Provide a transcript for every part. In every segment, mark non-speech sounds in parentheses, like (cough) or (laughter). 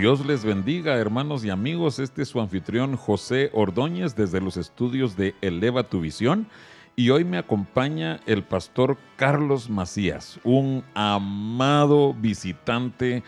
Dios les bendiga, hermanos y amigos. Este es su anfitrión José Ordóñez desde los estudios de Eleva tu Visión. Y hoy me acompaña el pastor Carlos Macías, un amado visitante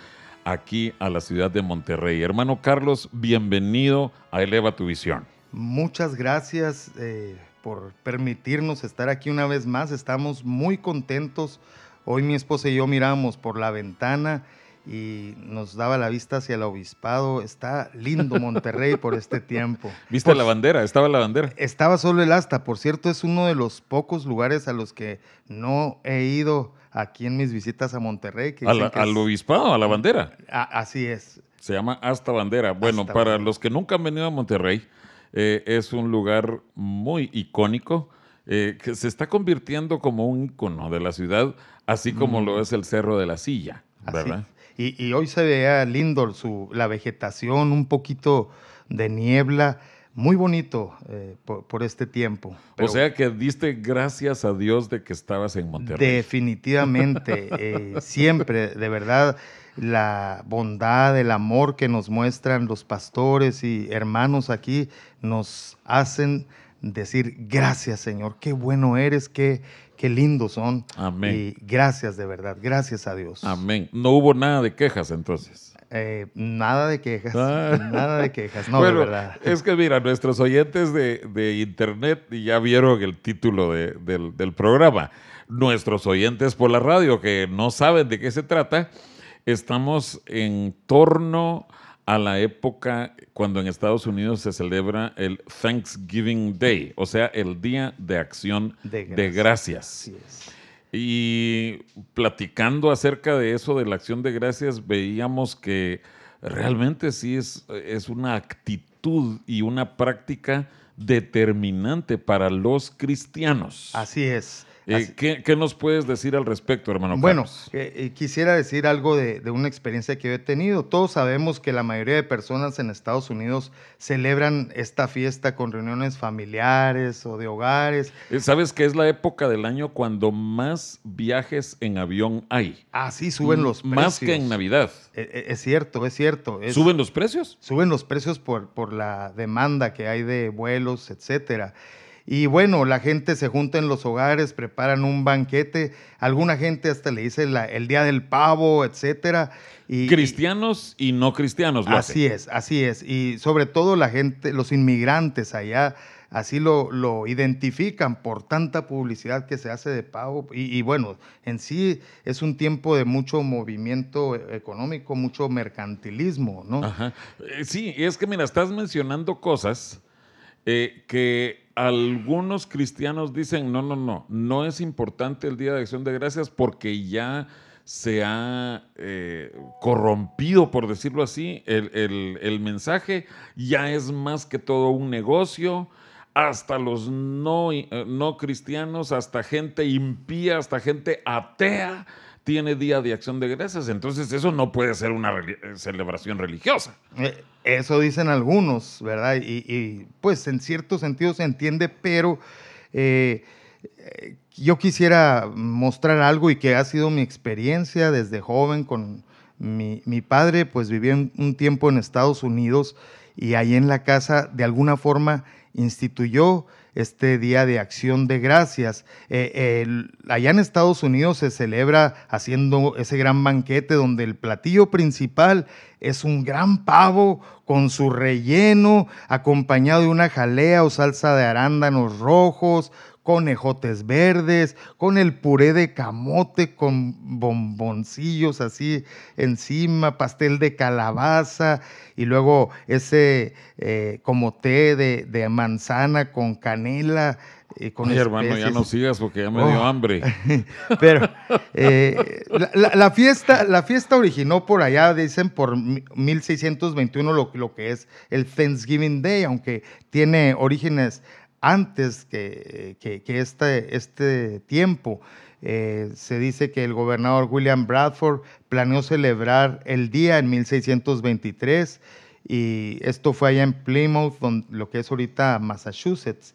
aquí a la ciudad de Monterrey. Hermano Carlos, bienvenido a Eleva tu Visión. Muchas gracias eh, por permitirnos estar aquí una vez más. Estamos muy contentos. Hoy mi esposa y yo miramos por la ventana y nos daba la vista hacia el obispado. Está lindo Monterrey por este tiempo. (laughs) ¿Viste la bandera? ¿Estaba la bandera? Estaba solo el asta. Por cierto, es uno de los pocos lugares a los que no he ido aquí en mis visitas a Monterrey. ¿Al obispado? ¿A la bandera? así es. Se llama Hasta Bandera. Bueno, para los que nunca han venido a Monterrey, eh, es un lugar muy icónico. Eh, que se está convirtiendo como un icono de la ciudad, así como mm. lo es el Cerro de la Silla, ¿verdad? Y, hoy se veía lindo su, la vegetación, un poquito de niebla, muy bonito eh, por, este tiempo. o sea que diste gracias a Dios de que estabas en Monterrey. Definitivamente, (laughs) eh, siempre, de verdad, la bondad, el amor que nos muestran los pastores y hermanos aquí nos hacen decir gracias Señor, qué bueno eres, qué, qué lindos son. Amén. Y gracias de verdad, gracias a Dios. Amén. No hubo nada de quejas entonces. Eh, nada de quejas, ah. nada de quejas, no, de verdad. Es que mira, nuestros oyentes de, internet ya vieron el título del, del programa. Nuestros oyentes por la radio que no saben de qué se trata, estamos en torno a la época cuando en Estados Unidos se celebra el Thanksgiving Day, o sea, el Día de Acción de Gracias. Y platicando acerca de eso, de la acción de gracias, veíamos que realmente sí es, es una actitud y una práctica determinante para los cristianos. Así es. Eh, ¿qué, nos puedes decir al respecto, hermano? Bueno, eh, eh, quisiera decir algo de, una experiencia que yo he tenido. Todos sabemos que la mayoría de personas en Estados Unidos celebran esta fiesta con reuniones familiares o de hogares. ¿Sabes que es la época del año cuando más viajes en avión hay? Ah, sí, suben los precios. Más que en Navidad. Es, cierto, es cierto. ¿Suben los precios? Suben los precios por, por la demanda que hay de vuelos, etcétera. Y bueno, la gente se junta en los hogares, preparan un banquete. Alguna gente hasta le dice el día del pavo, etcétera. Y, cristianos y no cristianos. así es, así es. Y sobre todo la gente, los inmigrantes allá, así lo, lo identifican por tanta publicidad que se hace de pavo. Y, y, bueno, en sí es un tiempo de mucho movimiento económico, mucho mercantilismo, ¿no? Ajá. Eh, sí, es que mira, estás mencionando cosas eh, que algunos cristianos dicen, no, no, no, no es importante el Día de Acción de Gracias porque ya se ha eh, corrompido, por decirlo así, el, mensaje. Ya es más que todo un negocio, hasta los no, eh, no cristianos, hasta gente impía, hasta gente atea tiene Día de Acción de Gracias. Entonces eso no puede ser una celebración religiosa. Eh, eso dicen algunos, ¿verdad? Y, pues en cierto sentido se entiende, pero eh, yo quisiera mostrar algo y que ha sido mi experiencia desde joven con mi, padre, pues vivía un tiempo en Estados Unidos y ahí en la casa de alguna forma instituyó este Día de Acción de Gracias. Eh, allá en Estados Unidos se celebra haciendo ese gran banquete donde el platillo principal es un gran pavo con su relleno, acompañado de una jalea o salsa de arándanos rojos, con ejotes verdes, con el puré de camote, con bomboncillos así encima, pastel de calabaza y luego ese eh, como té de, manzana con canela. con Ay, hermano, ya no sigas porque ya me dio Oh. hambre. (laughs) Pero eh, la, la- la fiesta, la fiesta originó por allá, dicen, por mi- 1621, lo, lo que es el Thanksgiving Day, aunque tiene orígenes antes que, este, este tiempo. Eh, se dice que el gobernador William Bradford planeó celebrar el día en 1623 y esto fue allá en Plymouth, don- lo que es ahorita Massachusetts.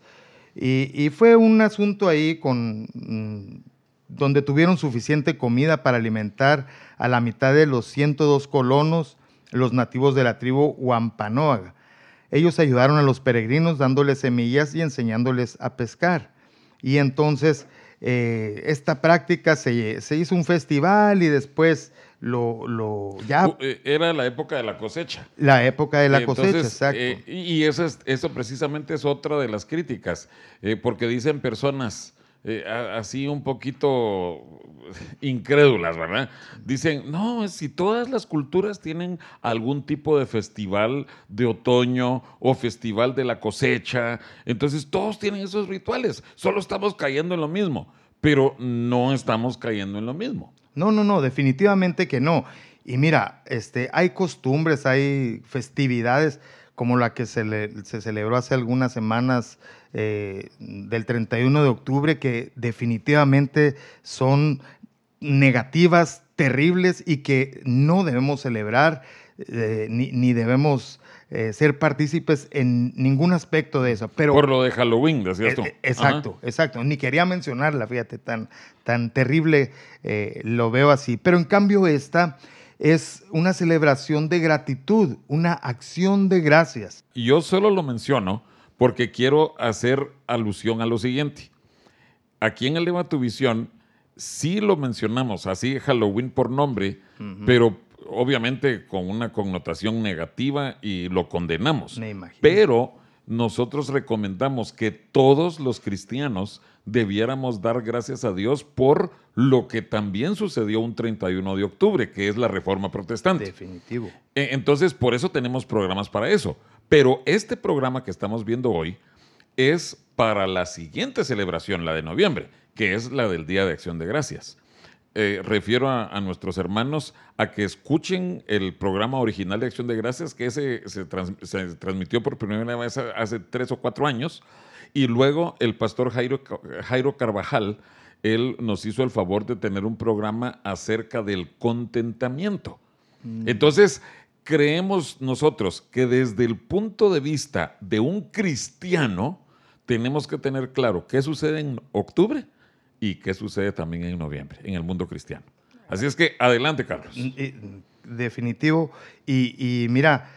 Y, y fue un asunto ahí con, mm, donde tuvieron suficiente comida para alimentar a la mitad de los 102 colonos, los nativos de la tribu Wampanoag. Ellos ayudaron a los peregrinos dándoles semillas y enseñándoles a pescar. Y entonces eh, esta práctica se, se hizo un festival y después lo, lo ya eh, Era la época de la cosecha. la época de la Entonces, cosecha, exacto. eh, y y eso, es, eso precisamente es otra de las críticas, eh, porque dicen personas eh, así un poquito (laughs) incrédulas, ¿verdad? Dicen, no, si todas las culturas tienen algún tipo de festival de otoño o festival de la cosecha, entonces todos tienen esos rituales, solo estamos cayendo en lo mismo, pero no estamos cayendo en lo mismo. No, no, no, definitivamente que no. Y mira, este, hay costumbres, hay festividades como la que se, le- se celebró hace algunas semanas eh, del 31 de octubre que definitivamente son negativas, terribles y que no debemos celebrar eh, ni, ni debemos eh, ser partícipes en ningún aspecto de eso. Pero Por lo de Halloween, decías tú. eh, Exacto, exacto. Ni quería mencionarla, fíjate, tan, tan terrible lo veo así. Pero en cambio esta es una celebración de gratitud, una acción de gracias. Yo solo lo menciono porque quiero hacer alusión a lo siguiente. Aquí en Eleva tu Visión sí lo mencionamos, así Halloween por nombre, pero obviamente con una connotación negativa y lo condenamos. Me imagino. Pero nosotros recomendamos que todos los cristianos debiéramos dar gracias a Dios por lo que también sucedió un 31 de octubre, que es la Reforma Protestante. Definitivo. E- Entonces, por eso tenemos programas para eso. Pero este programa que estamos viendo hoy es para la siguiente celebración, la de noviembre, que es la del Día de Acción de Gracias. Eh, refiero a, a nuestros hermanos a que escuchen el programa original de Acción de Gracias, que ese se, trans- se transmitió por primera vez hace tres o cuatro años, y luego el pastor Jairo, Jairo Carvajal, él nos hizo el favor de tener un programa acerca del contentamiento. Entonces, creemos nosotros que desde el punto de vista de un cristiano, tenemos que tener claro qué sucede en octubre y qué sucede también en noviembre en el mundo cristiano. Así es que adelante, Carlos. Y- Definitivo. Y, y mira,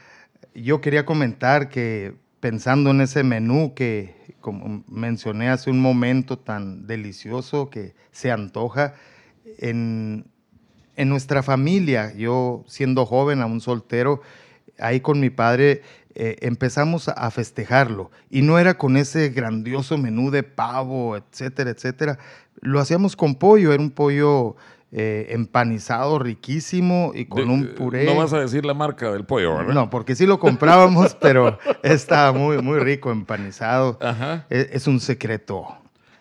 yo quería comentar que pensando en ese menú que, como mencioné hace un momento, tan delicioso que se antoja, en, en nuestra familia, yo siendo joven, aún soltero, ahí con mi padre eh, empezamos a- festejarlo. Y no era con ese grandioso menú de pavo, etcétera, etcétera. Lo hacíamos con pollo, era un pollo eh, empanizado, riquísimo y con De- un puré. No vas a decir la marca del pollo, ¿verdad? No, porque sí lo comprábamos, (laughs) pero estaba muy, muy rico, empanizado. Ajá. Es, es un secreto.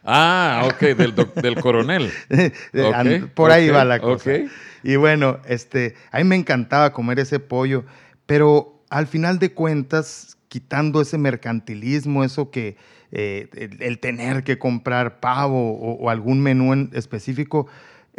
Ah, ok, del, doc- del coronel. (laughs) Por ahí va la cosa. ok. Y bueno, este, a mí me encantaba comer ese pollo, pero al final de cuentas, quitando ese mercantilismo, eso que eh, el, el tener que comprar pavo o, o algún menú en específico,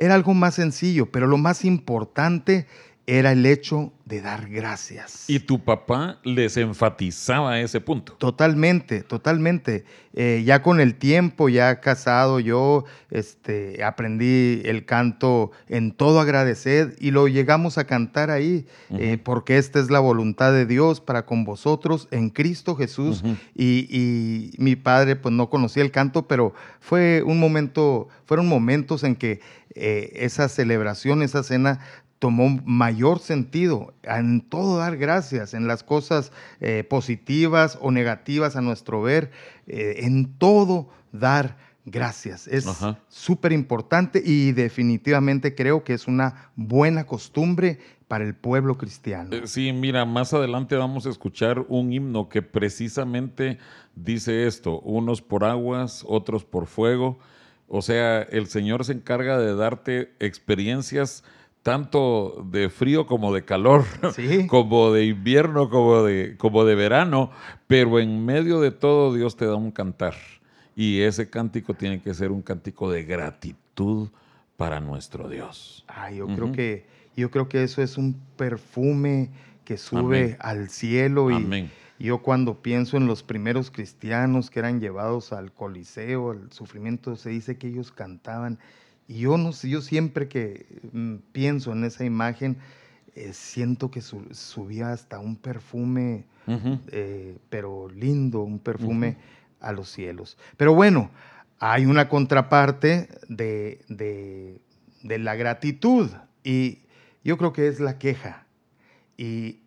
era algo más sencillo, pero lo más importante era el hecho de dar gracias. Y tu papá les enfatizaba ese punto. Totalmente, totalmente. Eh, ya con el tiempo, ya casado, yo este, aprendí el canto en todo agradecer y lo llegamos a cantar ahí, eh, porque esta es la voluntad de Dios para con vosotros en Cristo Jesús. Y, y mi padre pues no conocía el canto, pero fue un momento, fueron momentos en que eh, esa celebración, esa cena tomó mayor sentido en todo dar gracias, en las cosas eh, positivas o negativas a nuestro ver, eh, en todo dar gracias. Es súper importante y definitivamente creo que es una buena costumbre para el pueblo cristiano. Sí, mira, más adelante vamos a escuchar un himno que precisamente dice esto, unos por aguas, otros por fuego. O sea, el Señor se encarga de darte experiencias tanto de frío como de calor, (laughs) como de invierno, como de, como de verano, pero en medio de todo Dios te da un cantar. Y ese cántico tiene que ser un cántico de gratitud para nuestro Dios. Ah, yo creo que yo creo que eso es un perfume que sube al cielo y yo cuando pienso en los primeros cristianos que eran llevados al Coliseo, al sufrimiento, se dice que ellos cantaban y yo no yo siempre que mm, pienso en esa imagen, eh, siento que subía hasta un perfume, eh, pero lindo, un perfume a los cielos. Pero bueno, hay una contraparte de, de, la gratitud y yo creo que es la queja. Y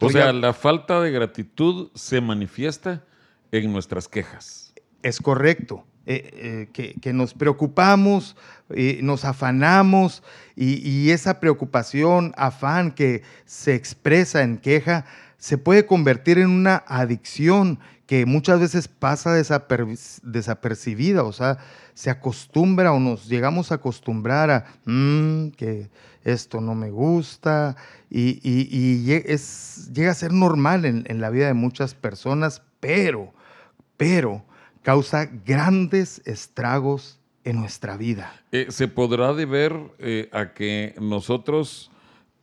o sea, la falta de gratitud se manifiesta en nuestras quejas. Es correcto. Eh, eh, que, nos preocupamos, eh, nos afanamos y, esa preocupación, afán que se expresa en queja, se puede convertir en una adicción que muchas veces pasa desapercibida, o sea, se acostumbra o nos llegamos a acostumbrar a mm, que esto no me gusta y, es, llega a ser normal en, en la vida de muchas personas, pero, pero, causa grandes estragos en nuestra vida. Eh, se podrá deber eh, a que nosotros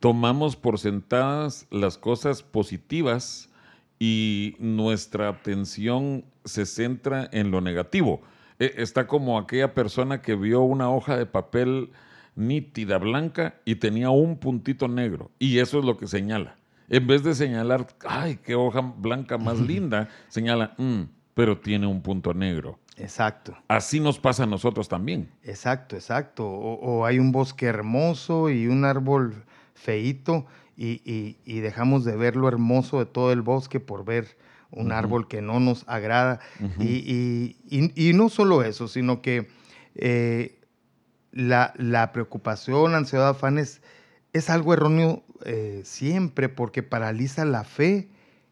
tomamos por sentadas las cosas positivas y nuestra atención se centra en lo negativo. Eh, está como aquella persona que vio una hoja de papel nítida, blanca, y tenía un puntito negro. Y eso es lo que señala. En vez de señalar, ay, qué hoja blanca más linda, señala, mm, pero tiene un punto negro. Exacto. Así nos pasa a nosotros también. Exacto, exacto. O, hay un bosque hermoso y un árbol feito y, dejamos de ver lo hermoso de todo el bosque por ver un árbol que no nos agrada. y, no solo eso, sino que eh, la, preocupación, ansiedad, afanes es algo erróneo eh, siempre porque paraliza la fe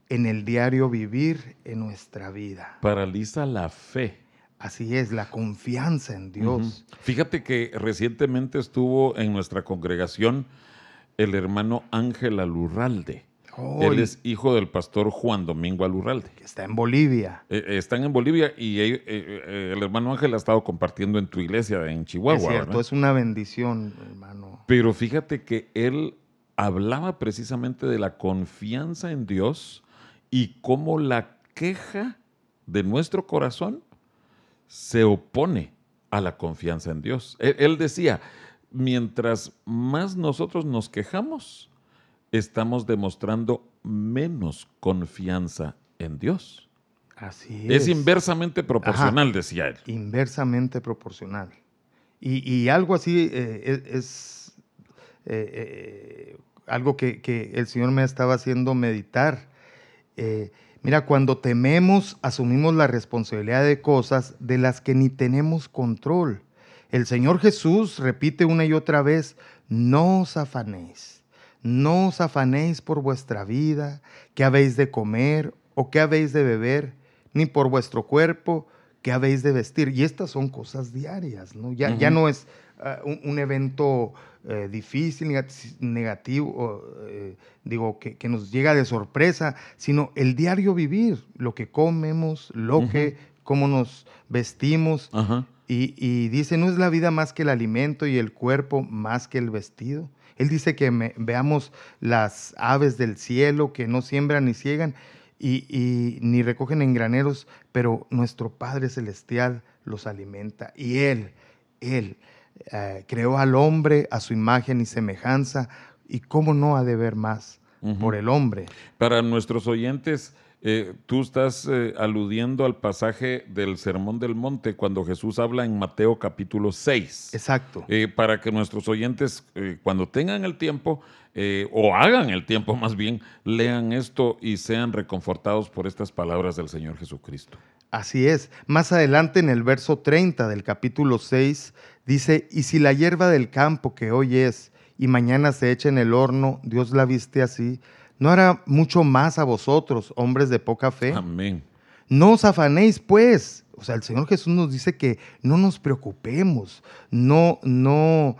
en el diario vivir en nuestra vida. Paraliza la fe. Así es, la confianza en Dios. Fíjate que recientemente estuvo en nuestra congregación el hermano Ángel Alurralde. Él es hijo del pastor Juan Domingo Alurralde. Que está en Bolivia. Eh, eh, están en Bolivia y eh, el hermano Ángel ha estado compartiendo en tu iglesia en Chihuahua. Es cierto, es una bendición, hermano. Pero fíjate que él hablaba precisamente de la confianza en Dios y cómo la queja de nuestro corazón se opone a la confianza en Dios. Él, decía, mientras más nosotros nos quejamos, estamos demostrando menos confianza en Dios. Así es. Es inversamente proporcional, decía él. Inversamente proporcional. Y, algo así eh, es, eh, eh, algo que, que, el Señor me estaba haciendo meditar mira, cuando tememos, asumimos la responsabilidad de cosas de las que ni tenemos control. El Señor Jesús repite una y otra vez, no os afanéis, no os afanéis por vuestra vida, qué habéis de comer o qué habéis de beber, ni por vuestro cuerpo, qué habéis de vestir. Y estas son cosas diarias, ¿no? Ya, ya no es ah, un, evento eh, difícil, negativo, eh, digo, que, nos llega de sorpresa, sino el diario vivir, lo que comemos, lo que, cómo nos vestimos. Y, dice, no es la vida más que el alimento y el cuerpo más que el vestido. Él dice que veamos las aves del cielo que no siembran ni ciegan y, ni recogen en graneros, pero nuestro Padre Celestial los alimenta. Y Él, Él, eh, creó al hombre a su imagen y semejanza, y cómo no ha de ver más por el hombre. Para nuestros oyentes, eh, tú estás eh, aludiendo al pasaje del Sermón del Monte cuando Jesús habla en Mateo capítulo 6. Exacto. para que nuestros oyentes, cuando tengan el tiempo, o hagan el tiempo más bien, lean esto y sean reconfortados por estas palabras del Señor Jesucristo. Así es. Más adelante en el verso 30 del capítulo 6 dice, y si la hierba del campo que hoy es y mañana se echa en el horno, Dios la viste así, ¿no hará mucho más a vosotros, hombres de poca fe? Amén. No os afanéis, pues. O sea, el Señor Jesús nos dice que no nos preocupemos, no, no,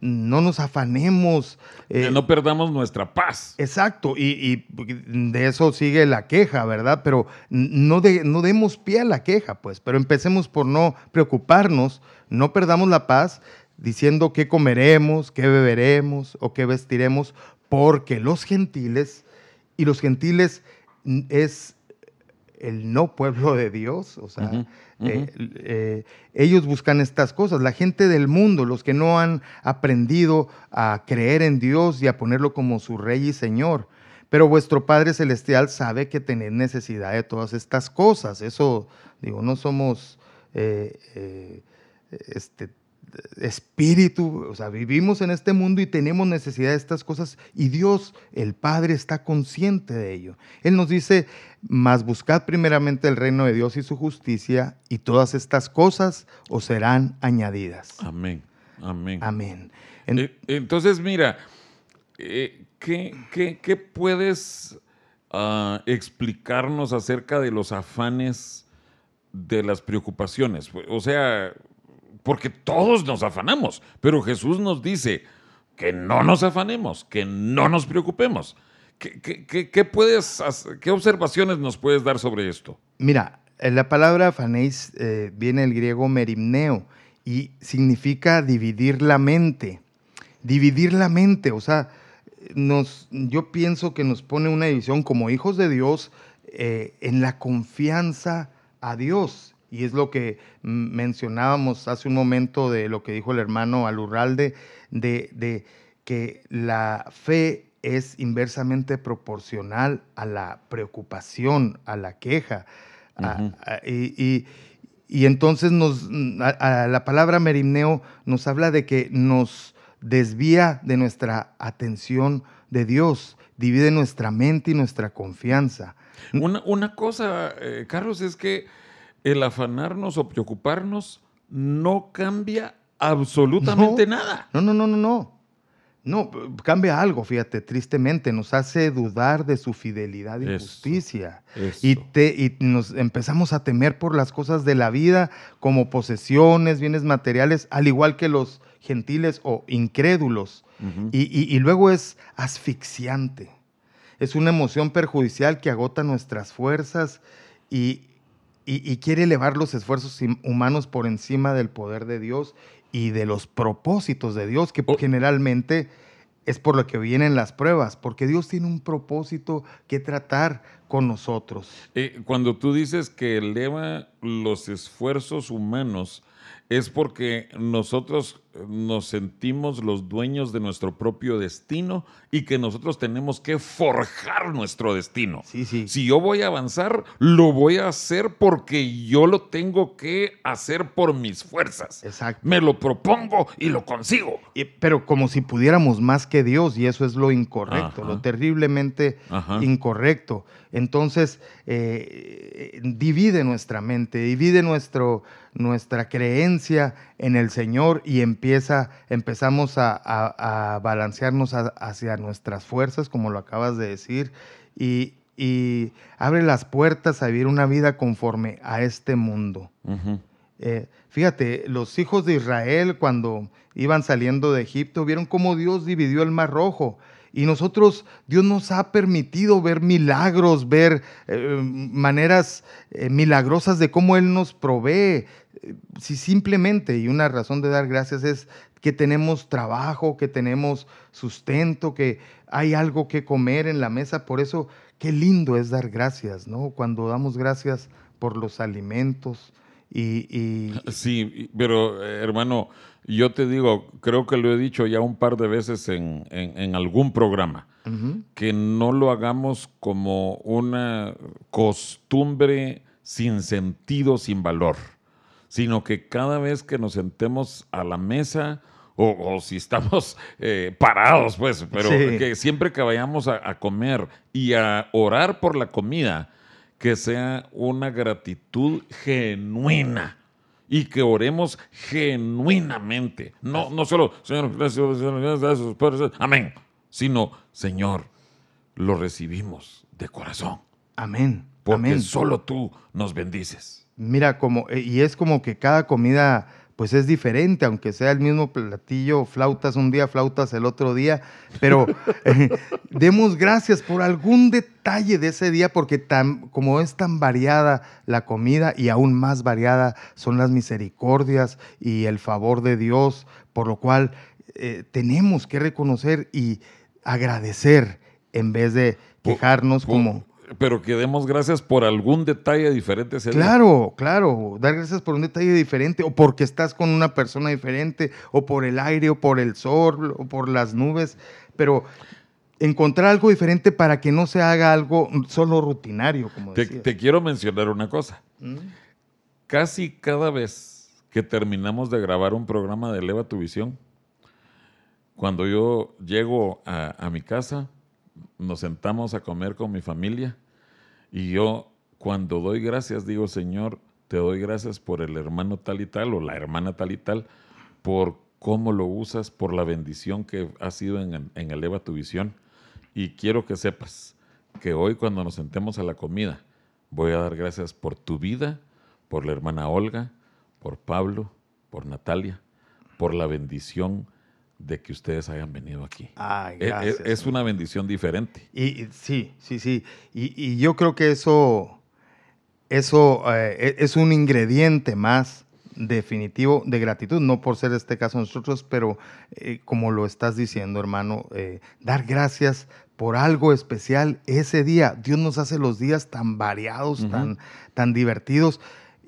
no nos afanemos. que eh, no perdamos nuestra paz. Exacto, y, de eso sigue la queja, ¿verdad? Pero no, de, no demos pie a la queja, pues, pero empecemos por no preocuparnos, no perdamos la paz diciendo qué comeremos, qué beberemos o qué vestiremos, porque los gentiles, y los gentiles es el no pueblo de Dios, o sea, eh, eh, ellos buscan estas cosas. La gente del mundo, los que no han aprendido a creer en Dios y a ponerlo como su rey y señor. Pero vuestro Padre Celestial sabe que tenéis necesidad de todas estas cosas. Eso, digo, no somos eh, este, espíritu, o sea, vivimos en este mundo y tenemos necesidad de estas cosas y Dios, el Padre, está consciente de ello. Él nos dice, mas buscad primeramente el reino de Dios y su justicia y todas estas cosas os serán añadidas. Amén, amén. Amén. Entonces, mira, eh, ¿qué, puedes ah, explicarnos acerca de los afanes de las preocupaciones? O sea, porque todos nos afanamos, pero Jesús nos dice que no nos afanemos, que no nos preocupemos. ¿Qué, puedes, qué observaciones nos puedes dar sobre esto? Mira, la palabra afanéis eh, viene del griego merimneo y significa dividir la mente. Dividir la mente, o sea, nos, yo pienso que nos pone una división como hijos de Dios eh, en la confianza a Dios y es lo que mencionábamos hace un momento de lo que dijo el hermano Alurralde, de, de que la fe es inversamente proporcional a la preocupación, a la queja. y, entonces nos, la palabra merimneo nos habla de que nos desvía de nuestra atención de Dios, divide nuestra mente y nuestra confianza. Una, cosa, eh, Carlos, es que el afanarnos o preocuparnos no cambia absolutamente nada. No, no, no, no, no. No, cambia algo, fíjate, tristemente, nos hace dudar de su fidelidad y justicia. Y, te, y nos empezamos a temer por las cosas de la vida como posesiones, bienes materiales, al igual que los gentiles o incrédulos. y, y luego es asfixiante. Es una emoción perjudicial que agota nuestras fuerzas y, y, quiere elevar los esfuerzos humanos por encima del poder de Dios y de los propósitos de Dios, que oh. generalmente es por lo que vienen las pruebas, porque Dios tiene un propósito que tratar con nosotros. Eh, cuando tú dices que eleva los esfuerzos humanos, es porque nosotros nos sentimos los dueños de nuestro propio destino y que nosotros tenemos que forjar nuestro destino. Sí, sí. Si yo voy a avanzar, lo voy a hacer porque yo lo tengo que hacer por mis fuerzas. Exacto. Me lo propongo y lo consigo. pero como si pudiéramos más que Dios y eso es lo incorrecto, lo terriblemente incorrecto. Entonces, eh, divide nuestra mente, divide nuestro, nuestra creencia en el Señor y empieza, empezamos a, balancearnos hacia nuestras fuerzas, como lo acabas de decir, y, abre las puertas a vivir una vida conforme a este mundo. Eh, fíjate, los hijos de Israel cuando iban saliendo de Egipto vieron cómo Dios dividió el mar rojo. Y nosotros, Dios nos ha permitido ver milagros, ver eh, maneras eh, milagrosas de cómo Él nos provee si simplemente, y una razón de dar gracias es que tenemos trabajo, que tenemos sustento, que hay algo que comer en la mesa, por eso qué lindo es dar gracias, ¿no? Cuando damos gracias por los alimentos y... Sí, pero hermano, yo te digo, creo que lo he dicho ya un par de veces en, algún programa, que no lo hagamos como una costumbre sin sentido, sin valor sino que cada vez que nos sentemos a la mesa, o, si estamos (laughs) eh, parados, pues, pero que siempre que vayamos a, comer y a orar por la comida, que sea una gratitud genuina y que oremos genuinamente. No, no solo, Señor, gracias, Señor, gracias, Padre, amén, sino, Señor, lo recibimos de corazón. Amén. Porque amén. solo tú nos bendices. Mira, como, eh, y es como que cada comida pues es diferente, aunque sea el mismo platillo, flautas un día, flautas el otro día, pero (laughs) eh, demos gracias por algún detalle de ese día, porque tan, como es tan variada la comida y aún más variada son las misericordias y el favor de Dios, por lo cual eh, tenemos que reconocer y agradecer en vez de quejarnos Por- como... Pero que demos gracias por algún detalle diferente ese día. Claro, claro, dar gracias por un detalle diferente, o porque estás con una persona diferente, o por el aire, o por el sol, o por las nubes, pero encontrar algo diferente para que no se haga algo solo rutinario, como Te, quiero mencionar una cosa. ¿Mm? Casi cada vez que terminamos de grabar un programa de Eleva tu Visión, cuando yo llego a, a mi casa, nos sentamos a comer con mi familia y yo cuando doy gracias digo, Señor, te doy gracias por el hermano tal y tal o la hermana tal y tal, por cómo lo usas, por la bendición que ha sido en, en Eleva tu Visión. Y quiero que sepas que hoy cuando nos sentemos a la comida, voy a dar gracias por tu vida, por la hermana Olga, por Pablo, por Natalia, por la bendición de que ustedes hayan venido aquí. Ay, E- e- gracias. es una bendición diferente. Y, y sí, sí, sí. Y, y yo creo que eso, eso eh, e- es un ingrediente más definitivo de gratitud, no por ser este caso nosotros, pero eh, como lo estás diciendo, hermano, eh, dar gracias por algo especial ese día. Dios nos hace los días tan variados, tan, tan divertidos.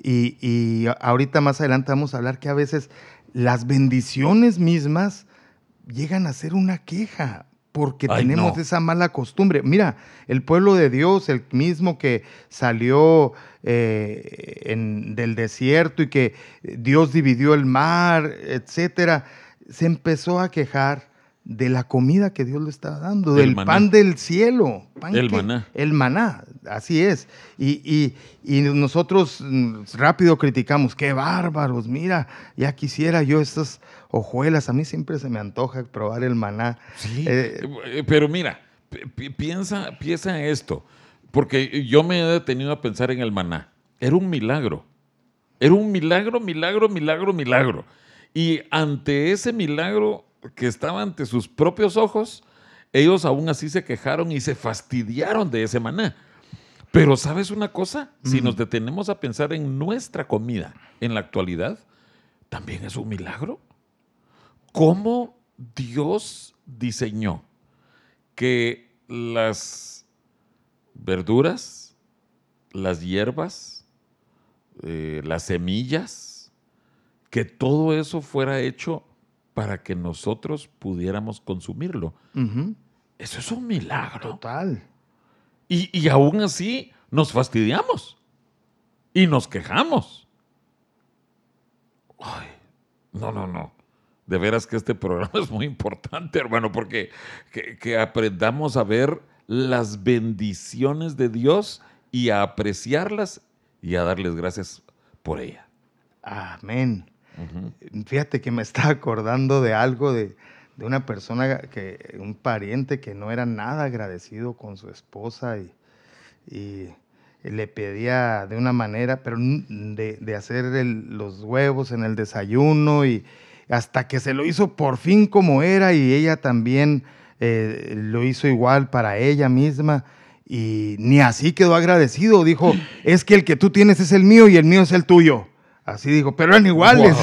Y, y ahorita más adelante vamos a hablar que a veces las bendiciones mismas llegan a ser una queja porque Ay, tenemos no. esa mala costumbre. Mira, el pueblo de Dios, el mismo que salió eh, en- del desierto y que Dios dividió el mar, etcétera, se empezó a quejar de la comida que Dios le estaba dando, Del maná. pan del cielo. pan El que- maná. El maná, así es. Y, y- y nosotros mm, rápido criticamos, qué bárbaros, mira, ya quisiera yo estas hojuelas, a mí siempre se me antoja probar el maná. Sí, Eh, eh, pero mira, pi- pi- piensa, piensa en esto, porque yo me he detenido a pensar en el maná. Era un milagro. Era un milagro, milagro, milagro, milagro. Y ante ese milagro que estaba ante sus propios ojos, ellos aún así se quejaron y se fastidiaron de ese maná. Pero ¿sabes una cosa? Si nos detenemos a pensar en nuestra comida en la actualidad, también es un milagro. ¿Cómo Dios diseñó que las verduras, las hierbas, eh, las semillas, que todo eso fuera hecho para que nosotros pudiéramos consumirlo? Eso es un milagro. Total. Y, y aún así nos fastidiamos y nos quejamos. Ay, no, no, no. De veras que este programa (laughs) es muy importante, hermano, porque que, que aprendamos a ver las bendiciones de Dios y a apreciarlas y a darles gracias por ella. Amén. Ujú. Fíjate que me (laughs) está acordando de algo de, de una persona que, un pariente que no era nada agradecido con su esposa y, y le pedía de una manera, pero de, de hacer el- los huevos en el desayuno y hasta que se lo hizo por fin como era y ella también eh, lo hizo igual para ella misma. Y ni así quedó agradecido. Dijo, es que el que tú tienes es el mío y el mío es el tuyo. Así dijo, pero eran iguales.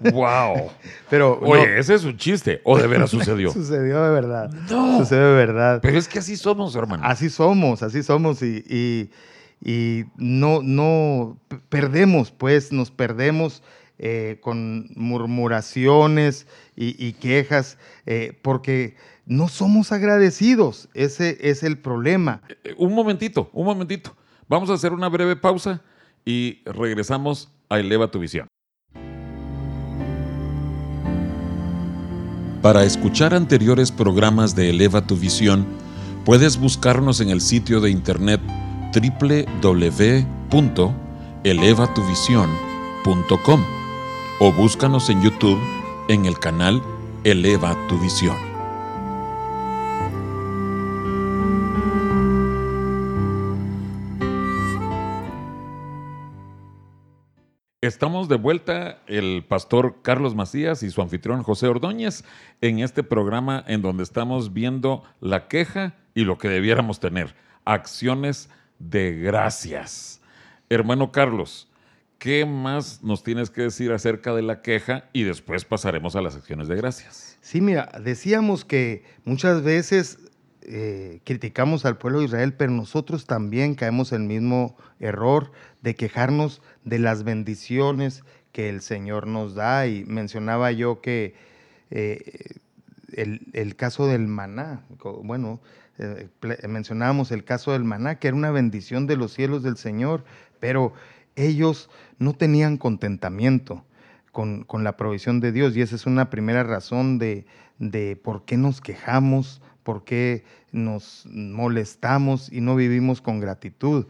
Wow. wow. (laughs) Pero Oye, no, ese es un chiste. ¿O de veras sucedió? (laughs) sucedió de verdad. No. Sucedió de verdad. Pero es que así somos, hermano. Así somos, así somos y, y- y no, no perdemos, pues nos perdemos eh, con murmuraciones y, quejas eh, porque no somos agradecidos. Ese es el problema. Eh, Un momentito, un momentito. Vamos a hacer una breve pausa y regresamos a Eleva tu Visión. Para escuchar anteriores programas de Eleva tu Visión, puedes buscarnos en el sitio de internet www.elevatuvision.com o búscanos en YouTube en el canal Eleva tu visión. Estamos de vuelta el pastor Carlos Macías y su anfitrión José Ordóñez en este programa en donde estamos viendo la queja y lo que debiéramos tener, acciones de gracias. Hermano Carlos, ¿Qué más nos tienes que decir acerca de la queja? Y después pasaremos a las acciones de gracias. Sí, mira, decíamos que muchas veces eh, criticamos al pueblo de Israel, pero nosotros también caemos en el mismo error de quejarnos de las bendiciones que el Señor nos da. Y mencionaba yo que eh, el, caso del maná, bueno, eh, mencionábamos el caso del maná, que era una bendición de los cielos del Señor, pero ellos no tenían contentamiento con, la provisión de Dios y esa es una primera razón de, por qué nos quejamos, por qué nos molestamos y no vivimos con gratitud.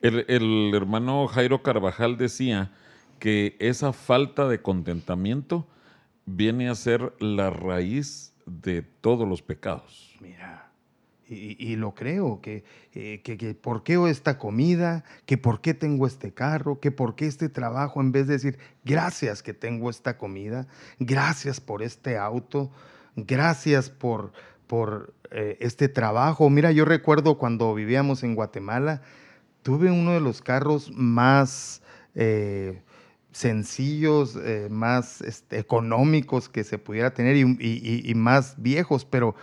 El, el, hermano Jairo Carvajal decía que esa falta de contentamiento viene a ser la raíz de todos los pecados. Mira. Y, lo creo, que, eh, que, por qué esta comida, que por qué tengo este carro, que por qué este trabajo, en vez de decir, gracias que tengo esta comida, gracias por este auto, gracias por, por eh, este trabajo. Mira, yo recuerdo cuando vivíamos en Guatemala, tuve uno de los carros más... Eh, sencillos, más este, económicos que se pudiera tener y, y, más viejos, pero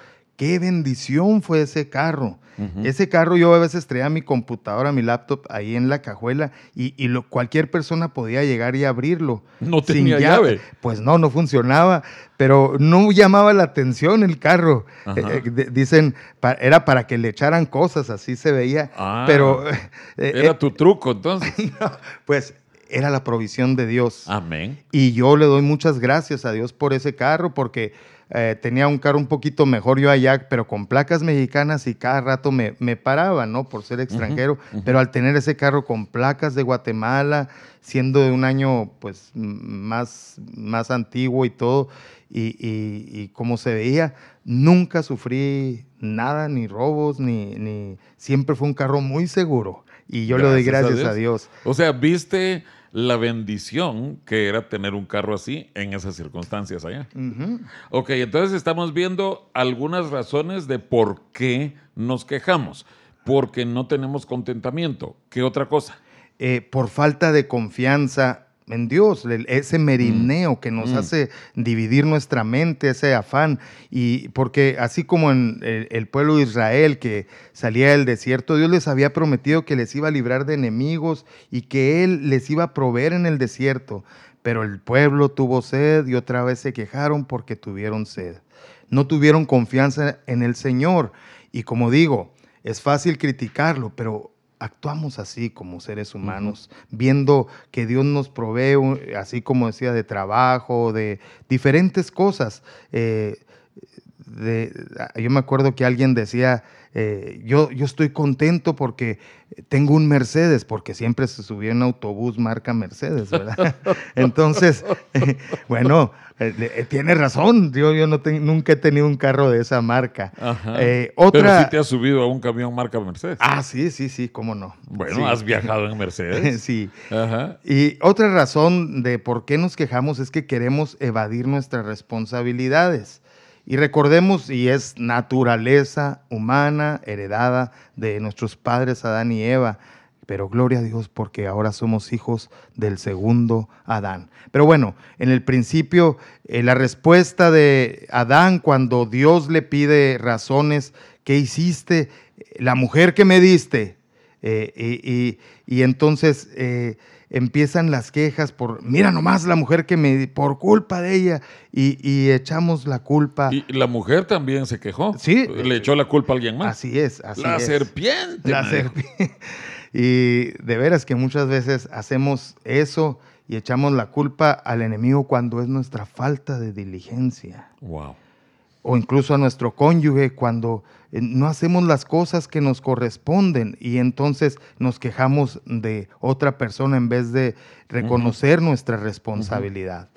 Qué bendición fue ese carro. Ese carro yo a veces traía mi computadora, mi laptop ahí en la cajuela y, cualquier persona podía llegar y abrirlo. No tenía llave. Pues no, no funcionaba, pero no llamaba la atención el carro. Eh, eh, dicen, era para que le echaran cosas, así se veía. Ah, pero... (laughs) Eh, era tu truco entonces. (laughs) pues era la provisión de Dios. Amén. Y yo le doy muchas gracias a Dios por ese carro porque eh, tenía un carro un poquito mejor yo allá, pero con placas mexicanas y cada rato me, me paraba, ¿no? Por ser extranjero, pero al tener ese carro con placas de Guatemala, siendo de un año pues más, más antiguo y todo, y, y, como se veía, nunca sufrí nada, ni robos, ni, ni... Siempre fue un carro muy seguro. Y yo le doy gracias a Dios. O sea, viste la bendición que era tener un carro así en esas circunstancias allá. Ok, entonces estamos viendo algunas razones de por qué nos quejamos. Porque no tenemos contentamiento. ¿Qué otra cosa? Eh, por falta de confianza en Dios, ese merineo que nos mm. hace dividir nuestra mente, ese afán. Y porque así como en el, pueblo de Israel que salía del desierto, Dios les había prometido que les iba a librar de enemigos y que Él les iba a proveer en el desierto. Pero el pueblo tuvo sed y otra vez se quejaron porque tuvieron sed. No tuvieron confianza en el Señor. Y como digo, es fácil criticarlo, pero actuamos así como seres humanos, viendo que Dios nos provee, así como decía, de trabajo, de diferentes cosas. Eh, yo me acuerdo que alguien decía, eh, yo, yo estoy contento porque tengo un Mercedes, porque siempre se subía en autobús marca Mercedes, ¿verdad? (laughs) Entonces, (laughs) bueno, eh, eh, tiene razón, yo, yo no nunca he tenido un carro de esa marca. otra... Pero sí te has subido a un camión marca Mercedes. Ah, sí, sí, sí, cómo no. Bueno, has viajado en Mercedes. (laughs) sí. Y otra razón de por qué nos quejamos es que queremos evadir nuestras responsabilidades. Y recordemos, y es naturaleza humana heredada de nuestros padres Adán y Eva, pero gloria a Dios porque ahora somos hijos del segundo Adán. Pero bueno, en el principio, eh, la respuesta de Adán cuando Dios le pide razones, ¿qué hiciste? La mujer que me diste. Eh, y, entonces eh, empiezan las quejas por, mira nomás la mujer que me, por culpa de ella, y, echamos la culpa. Y la mujer también se quejó. Sí. Le echó la culpa a alguien más. Así es, así la serpiente. La serpiente. (laughs) Y de veras que muchas veces hacemos eso y echamos la culpa al enemigo cuando es nuestra falta de diligencia. Wow. O incluso a nuestro cónyuge cuando eh, no hacemos las cosas que nos corresponden y entonces nos quejamos de otra persona en vez de reconocer nuestra responsabilidad.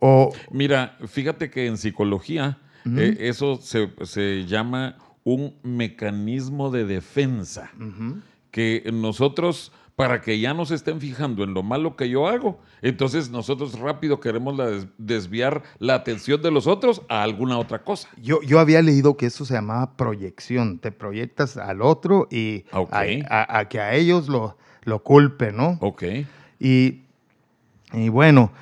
O, Mira, fíjate que en psicología eh, eso se, se llama un mecanismo de defensa. Que nosotros, para que ya nos estén fijando en lo malo que yo hago, entonces nosotros rápido queremos la des- desviar la atención de los otros a alguna otra cosa. Yo, yo había leído que eso se llamaba proyección. Te proyectas al otro y Ok. a, a- a que a ellos lo, lo culpe, ¿no? Ok. Y, y bueno,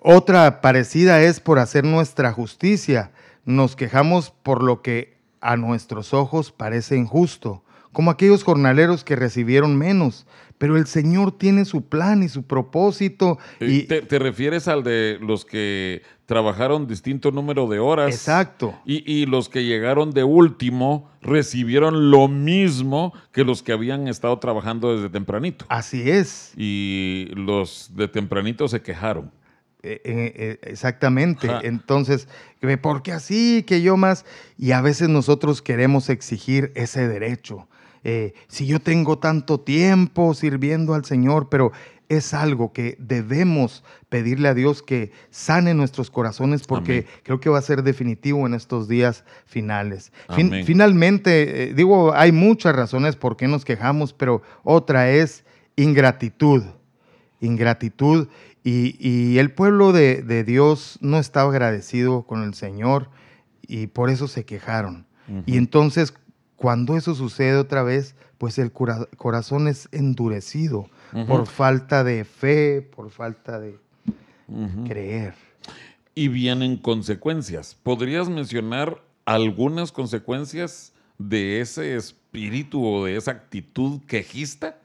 otra parecida es por hacer nuestra justicia. Nos quejamos por lo que a nuestros ojos parece injusto, como aquellos jornaleros que recibieron menos. Pero el Señor tiene su plan y su propósito. Eh, Y, ¿Te, te refieres al de los que trabajaron distinto número de horas? Exacto. Y, y los que llegaron de último recibieron lo mismo que los que habían estado trabajando desde tempranito. Así es. Y los de tempranito se quejaron. Eh, eh, eh, exactamente. Ajá. Entonces, ¿por qué así? Que yo más. Y a veces nosotros queremos exigir ese derecho. Eh, si yo tengo tanto tiempo sirviendo al Señor, pero es algo que debemos pedirle a Dios que sane nuestros corazones porque Amén. creo que va a ser definitivo en estos días finales. Fin- finalmente, eh, digo, hay muchas razones por qué nos quejamos, pero otra es ingratitud ingratitud y, y el pueblo de, de Dios no estaba agradecido con el Señor y por eso se quejaron. Y entonces cuando eso sucede otra vez, pues el corazón es endurecido por falta de fe, por falta de creer. Y vienen consecuencias. ¿Podrías mencionar algunas consecuencias de ese espíritu o de esa actitud quejista?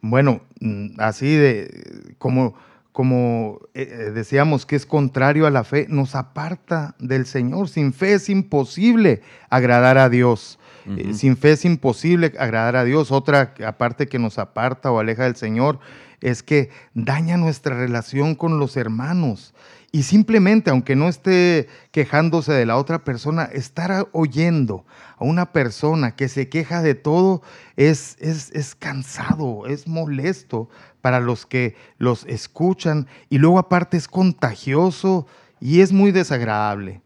Bueno, mm, así de como, como eh, eh, decíamos que es contrario a la fe, nos aparta del Señor. Sin fe es imposible agradar a Dios. Eh, sin fe es imposible agradar a Dios. Otra aparte que nos aparta o aleja del Señor es que daña nuestra relación con los hermanos. Y simplemente, aunque no esté quejándose de la otra persona, estar oyendo a una persona que se queja de todo es, es, es cansado, es molesto para los que los escuchan y luego aparte es contagioso y es muy desagradable.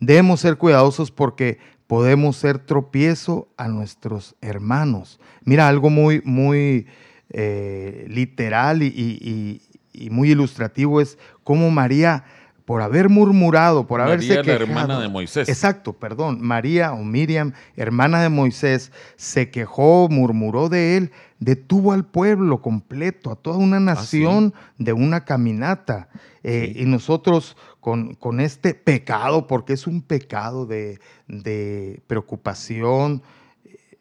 Debemos ser cuidadosos porque podemos ser tropiezo a nuestros hermanos. Mira, algo muy, muy eh, literal y- y- muy ilustrativo es cómo María, por haber murmurado, por haberse María, la quejado, hermana de Moisés. Exacto, perdón. María o Miriam, hermana de Moisés, se quejó, murmuró de él, detuvo al pueblo completo, a toda una nación de una caminata. Eh, Ah, Sí. Y nosotros con, con este pecado, porque es un pecado de, de preocupación,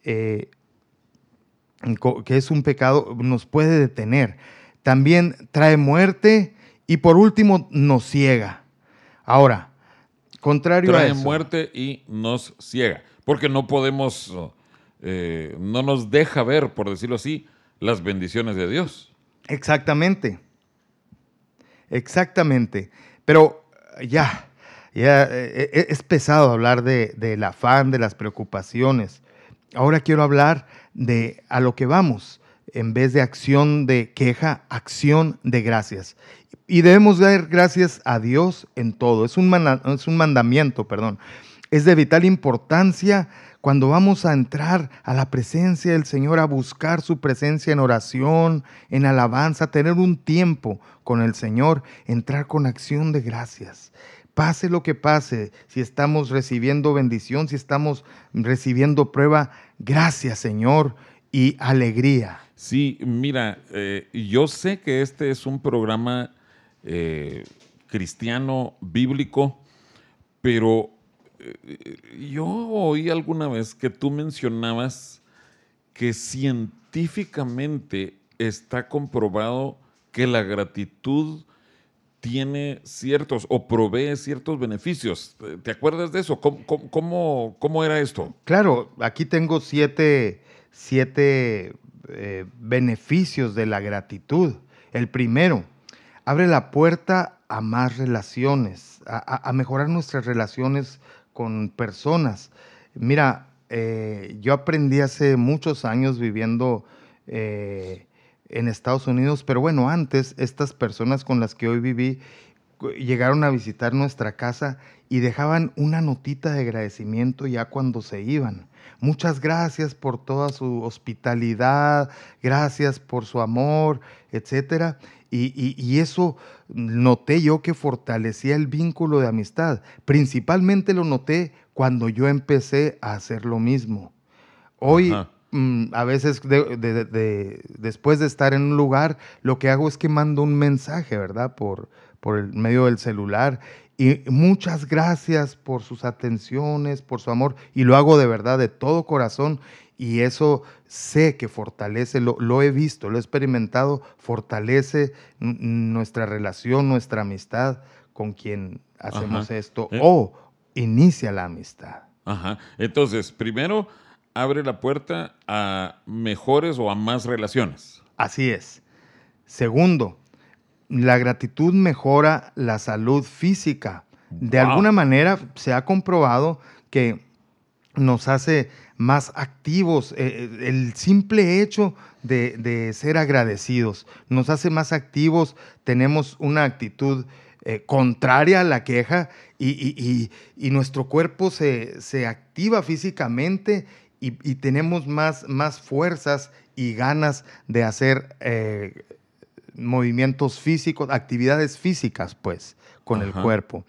eh, que es un pecado, nos puede detener. También trae muerte y por último nos ciega. Ahora, contrario a Trae eso. muerte y nos ciega. Porque no podemos, eh, no nos deja ver, por decirlo así, las bendiciones de Dios. Exactamente. Exactamente. Pero ya, ya eh, eh, es pesado hablar de, del afán, de las preocupaciones. Ahora quiero hablar de a lo que vamos. En vez de acción de queja, acción de gracias. Y debemos dar gracias a Dios en todo. Es un, es un mandamiento, perdón. Es de vital importancia cuando vamos a entrar a la presencia del Señor, a buscar su presencia en oración, en alabanza, tener un tiempo con el Señor, entrar con acción de gracias. Pase lo que pase, si estamos recibiendo bendición, si estamos recibiendo prueba, gracias Señor y alegría. Sí, mira, eh, yo sé que este es un programa eh, cristiano, bíblico, pero eh, yo oí alguna vez que tú mencionabas que científicamente está comprobado que la gratitud tiene ciertos o provee ciertos beneficios. ¿Te acuerdas de eso? ¿Cómo, cómo- cómo- era esto? Claro, aquí tengo siete, siete eh, beneficios de la gratitud. El primero, abre la puerta a más relaciones, a, mejorar nuestras relaciones con personas. Mira, eh, yo aprendí hace muchos años viviendo eh, en Estados Unidos, pero bueno, antes estas personas con las que hoy viví, llegaron a visitar nuestra casa y dejaban una notita de agradecimiento ya cuando se iban. Muchas gracias por toda su hospitalidad, gracias por su amor, etcétera. Y, eso noté yo que fortalecía el vínculo de amistad. Principalmente lo noté cuando yo empecé a hacer lo mismo. Hoy, mm, a veces, después de estar en un lugar, lo que hago es que mando un mensaje, ¿verdad? Por, por el medio del celular. Y muchas gracias por sus atenciones, por su amor. Y lo hago de verdad, de todo corazón. Y eso sé que fortalece, lo, he visto, lo he experimentado, fortalece nuestra relación, nuestra amistad con quien hacemos esto eh. o inicia la amistad. Ajá. Entonces, primero, abre la puerta a mejores o a más relaciones. Así es. Segundo, la gratitud mejora la salud física. De alguna manera se ha comprobado que nos hace más activos. Eh, eh, el simple hecho de, ser agradecidos nos hace más activos, tenemos una actitud eh, contraria a la queja y, nuestro cuerpo se, activa físicamente y, tenemos más, más, fuerzas y ganas de hacer movimientos físicos, actividades físicas, pues, con el cuerpo.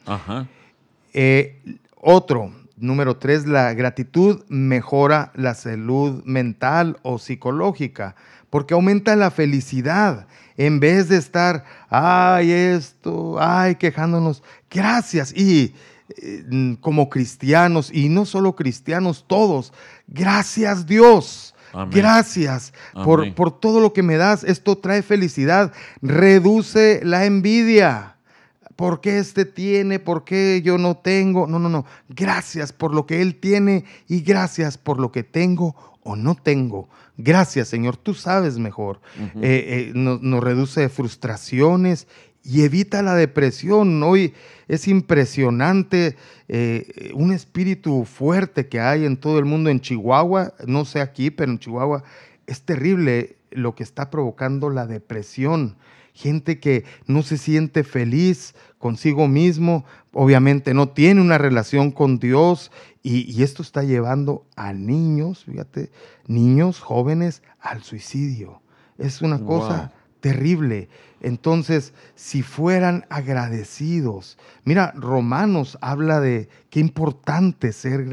otro, Número tres, la gratitud mejora la salud mental o psicológica, porque aumenta la felicidad. En vez de estar, ay, esto, ay, quejándonos, gracias. Y eh, como cristianos, y no solo cristianos, todos, gracias Dios. Gracias por, por todo lo que me das. Esto trae felicidad, reduce la envidia. ¿Por qué este tiene? ¿Por qué yo no tengo? No, no, no. Gracias por lo que Él tiene y gracias por lo que tengo o no tengo. Gracias, Señor. Tú sabes mejor. Eh, eh, nos, reduce frustraciones y evita la depresión. Hoy es impresionante eh, un espíritu fuerte que hay en todo el mundo. En Chihuahua, no sé aquí, pero en Chihuahua es terrible lo que está provocando la depresión gente que no se siente feliz consigo mismo, obviamente no tiene una relación con Dios y, esto está llevando a niños, fíjate, niños jóvenes al suicidio. Es una cosa terrible. Entonces, si fueran agradecidos, mira, Romanos habla de qué importante ser,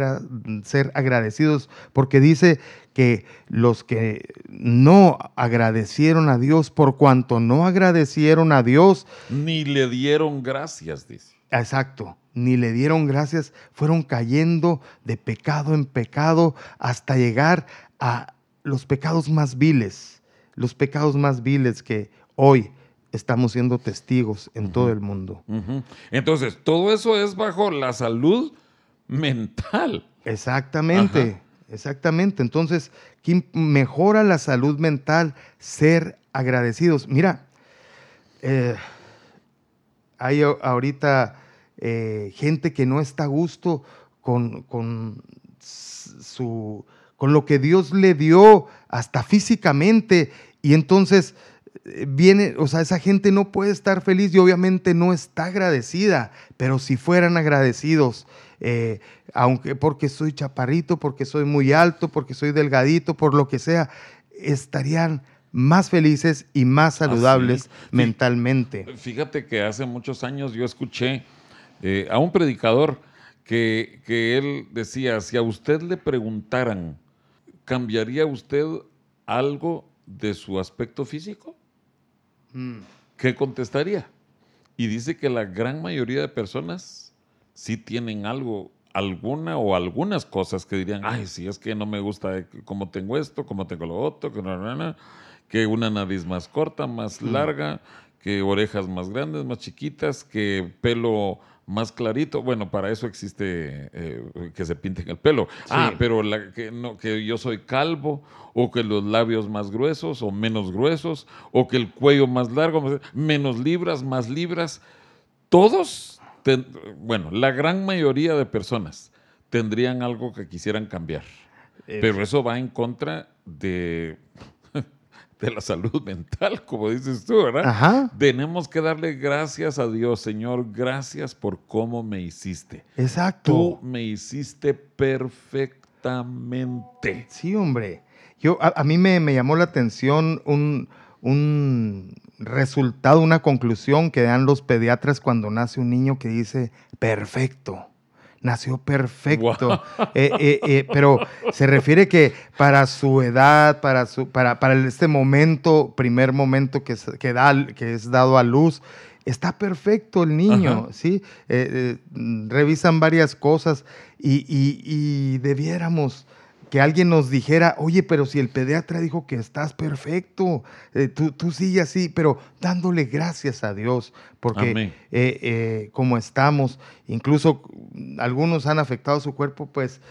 ser agradecidos, porque dice que los que no agradecieron a Dios, por cuanto no agradecieron a Dios, ni le dieron gracias, dice. Exacto, ni le dieron gracias, fueron cayendo de pecado en pecado hasta llegar a los pecados más viles, los pecados más viles que hoy estamos siendo testigos en todo el mundo. Entonces, todo eso es bajo la salud mental. Exactamente, exactamente. Entonces, ¿quién mejora la salud mental? Ser agradecidos. Mira, eh, hay ahorita eh, gente que no está a gusto con, con, su, con lo que Dios le dio, hasta físicamente, y entonces viene, o sea, esa gente no puede estar feliz y obviamente no está agradecida, pero si fueran agradecidos, eh, aunque porque soy chaparrito, porque soy muy alto, porque soy delgadito, por lo que sea, estarían más felices y más saludables mentalmente. Fíjate que hace muchos años yo escuché eh, a un predicador que, que él decía, si a usted le preguntaran, ¿cambiaría usted algo de su aspecto físico? Mm. ¿qué contestaría? Y dice que la gran mayoría de personas sí tienen algo, alguna o algunas cosas que dirían, ay, si es que no me gusta cómo tengo esto, cómo tengo lo otro, que, que una nariz más corta, más mm. larga, que orejas más grandes, más chiquitas, que pelo más clarito. Bueno, para eso existe eh, que se pinten el pelo. Ah, pero que, no, que yo soy calvo, o que los labios más gruesos o menos gruesos, o que el cuello más largo, menos libras, más libras. Todos, bueno, la gran mayoría de personas tendrían algo que quisieran cambiar. Pero eso va en contra de de la salud mental, como dices tú, ¿verdad? Ajá. Tenemos que darle gracias a Dios, Señor, gracias por cómo me hiciste. Exacto. Tú me hiciste perfectamente. Sí, hombre. Yo, a, a mí me, me, llamó la atención un, un, resultado, una conclusión que dan los pediatras cuando nace un niño que dice perfecto. Nació perfecto. Wow. Eh, eh, eh, pero se refiere que para su edad, para, su, para, para este momento, primer momento que, que, da, que es dado a luz, está perfecto el niño, Ajá. ¿sí? Revisan varias cosas y, y, y, debiéramos que alguien nos dijera, oye, pero si el pediatra dijo que estás perfecto, eh, tú, tú sigue así, pero dándole gracias a Dios, porque eh, como estamos, incluso algunos han afectado su cuerpo, pues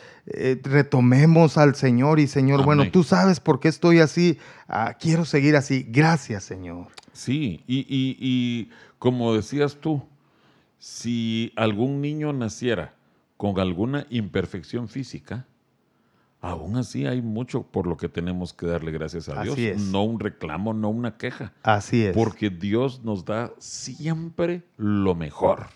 retomemos al Señor y Señor, Amén. bueno, tú sabes por qué estoy así, ah, quiero seguir así, gracias Señor. Sí, y, y, y como decías tú, si algún niño naciera con alguna imperfección física, aún así hay mucho por lo que tenemos que darle gracias a Dios. No un reclamo, no una queja. Así es. Porque Dios nos da siempre lo mejor.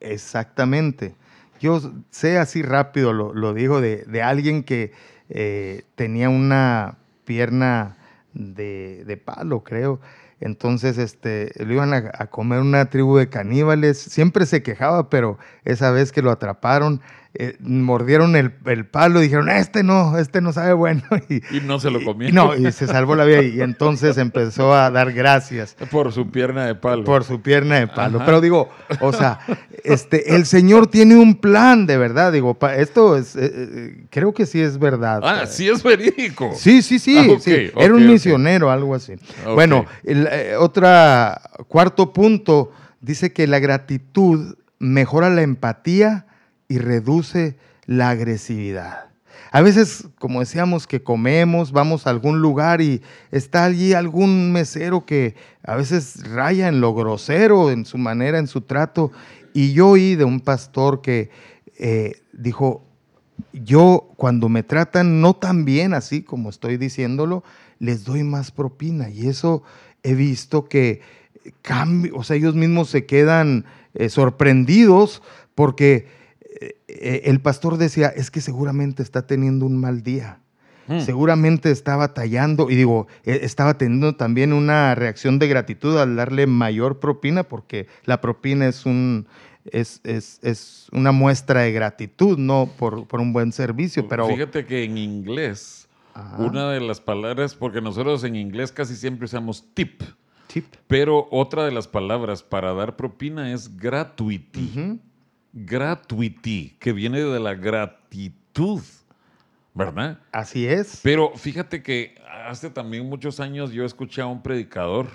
Exactamente. Yo sé así rápido, lo, lo digo, de, de, alguien que eh, tenía una pierna de, de palo, creo. Entonces, este, lo iban a, a, comer una tribu de caníbales. Siempre se quejaba, pero esa vez que lo atraparon, eh, mordieron el, el, palo y dijeron, este no, este no sabe bueno. (laughs) Y, y no se lo comió. Y, no, y se salvó la vida. Y entonces empezó a dar gracias. Por su pierna de palo. Por su pierna de palo. Ajá. Pero digo, o sea, este, el Señor tiene un plan, de verdad. Digo, pa, esto es, eh, eh, creo que sí es verdad. Ah, sí es verídico. Sí, sí, sí. Ah, okay, sí. Okay, Era un okay. misionero, algo así. Bueno, el, eh, otra, cuarto punto, dice que la gratitud mejora la empatía y reduce la agresividad. A veces, como decíamos, que comemos, vamos a algún lugar y está allí algún mesero que a veces raya en lo grosero, en su manera, en su trato. Y yo oí de un pastor que eh, dijo, yo cuando me tratan no tan bien así como estoy diciéndolo, les doy más propina. Y eso he visto que cambia, o sea, ellos mismos se quedan eh, sorprendidos porque el pastor decía, es que seguramente está teniendo un mal día. Mm. Seguramente está batallando y digo, eh, estaba teniendo también una reacción de gratitud al darle mayor propina porque la propina es, un, es, es, es una muestra de gratitud, no por, por, un buen servicio. Pero Fíjate que en inglés, Ajá. una de las palabras, porque nosotros en inglés casi siempre usamos tip. Tip. Pero otra de las palabras para dar propina es gratuity. Uh -huh gratuity, que viene de la gratitud, ¿verdad? Así es. Pero fíjate que hace también muchos años yo escuché a un predicador,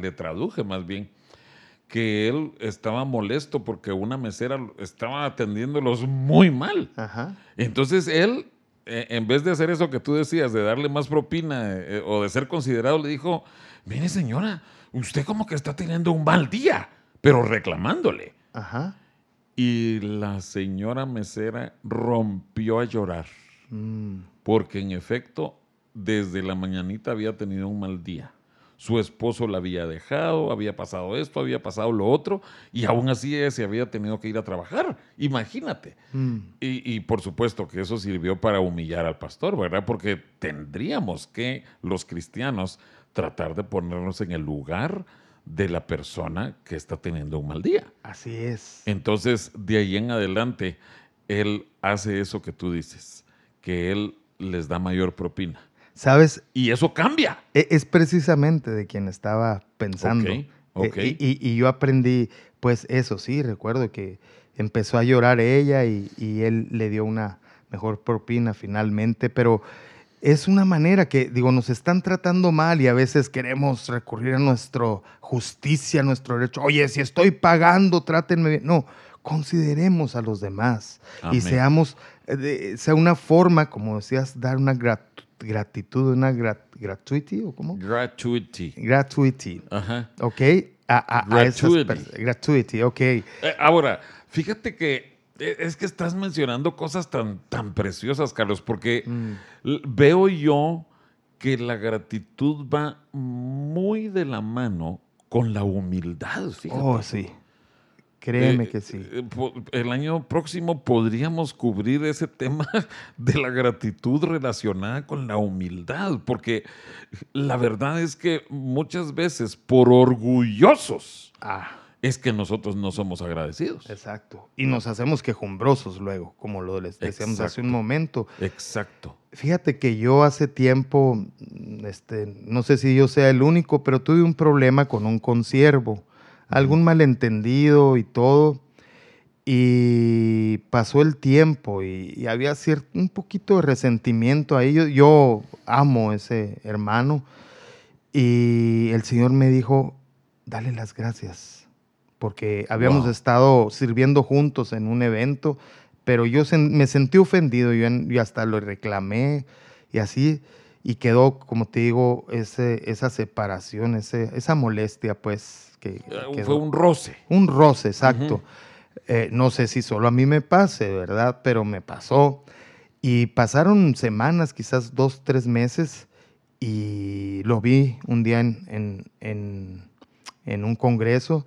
le traduje más bien, que él estaba molesto porque una mesera estaba atendiéndolos muy mal. Ajá. Entonces él, eh, en vez de hacer eso que tú decías, de darle más propina eh, o de ser considerado, le dijo, mire señora, usted como que está teniendo un mal día, pero reclamándole. Ajá. Y la señora mesera rompió a llorar. Mm. Porque en efecto, desde la mañanita había tenido un mal día. Su esposo la había dejado, había pasado esto, había pasado lo otro, y aún así ella se había tenido que ir a trabajar. Imagínate. Mm. Y, y, por supuesto que eso sirvió para humillar al pastor, ¿verdad? Porque tendríamos que los cristianos tratar de ponernos en el lugar de la persona que está teniendo un mal día. Así es. Entonces, de ahí en adelante, él hace eso que tú dices, que él les da mayor propina. ¿Sabes? Y eso cambia. Es precisamente de quien estaba pensando. Ok, ok. Y, y, y yo aprendí, pues eso sí, recuerdo que empezó a llorar ella y, y él le dio una mejor propina finalmente, pero es una manera que, digo, nos están tratando mal y a veces queremos recurrir a nuestra justicia, a nuestro derecho. Oye, si estoy pagando, trátenme bien. No, consideremos a los demás Amén. y seamos, eh, sea una forma, como decías, dar una grat gratitud, una grat gratuity, ¿o cómo? Gratuity. Gratuity. Ajá. ¿Ok? A, a, gratuity. A esas, gratuity, ok. Eh, ahora, fíjate que es que estás mencionando cosas tan, tan preciosas, Carlos, porque mm. veo yo que la gratitud va muy de la mano con la humildad. Fíjate. Oh, sí. Créeme Eh, que sí. eh, El año próximo podríamos cubrir ese tema (laughs) de la gratitud relacionada con la humildad, porque la verdad es que muchas veces por orgullosos Ah, es que nosotros no somos agradecidos. exacto. Y nos hacemos quejumbrosos luego, como lo les decíamos hace un Exacto. momento. Exacto. Fíjate que yo hace tiempo, mm, este, no sé si yo sea el único, pero tuve un problema con un consiervo, algún malentendido y todo. Y pasó el tiempo y, y había cierto, un poquito de resentimiento ahí. Yo, yo amo a ese hermano y el Señor me dijo, dale las gracias, porque habíamos Wow. estado sirviendo juntos en un evento, pero yo sen- me sentí ofendido, yo, en- yo hasta lo reclamé y así, y quedó, como te digo, ese, esa separación, ese, esa molestia, pues, que Eh, quedó. Fue un roce. Un roce, exacto. Ujú. Eh, no sé si solo a mí me pase, ¿verdad? Pero me pasó. Y pasaron semanas, quizás dos, tres meses, y lo vi un día en- en- en un congreso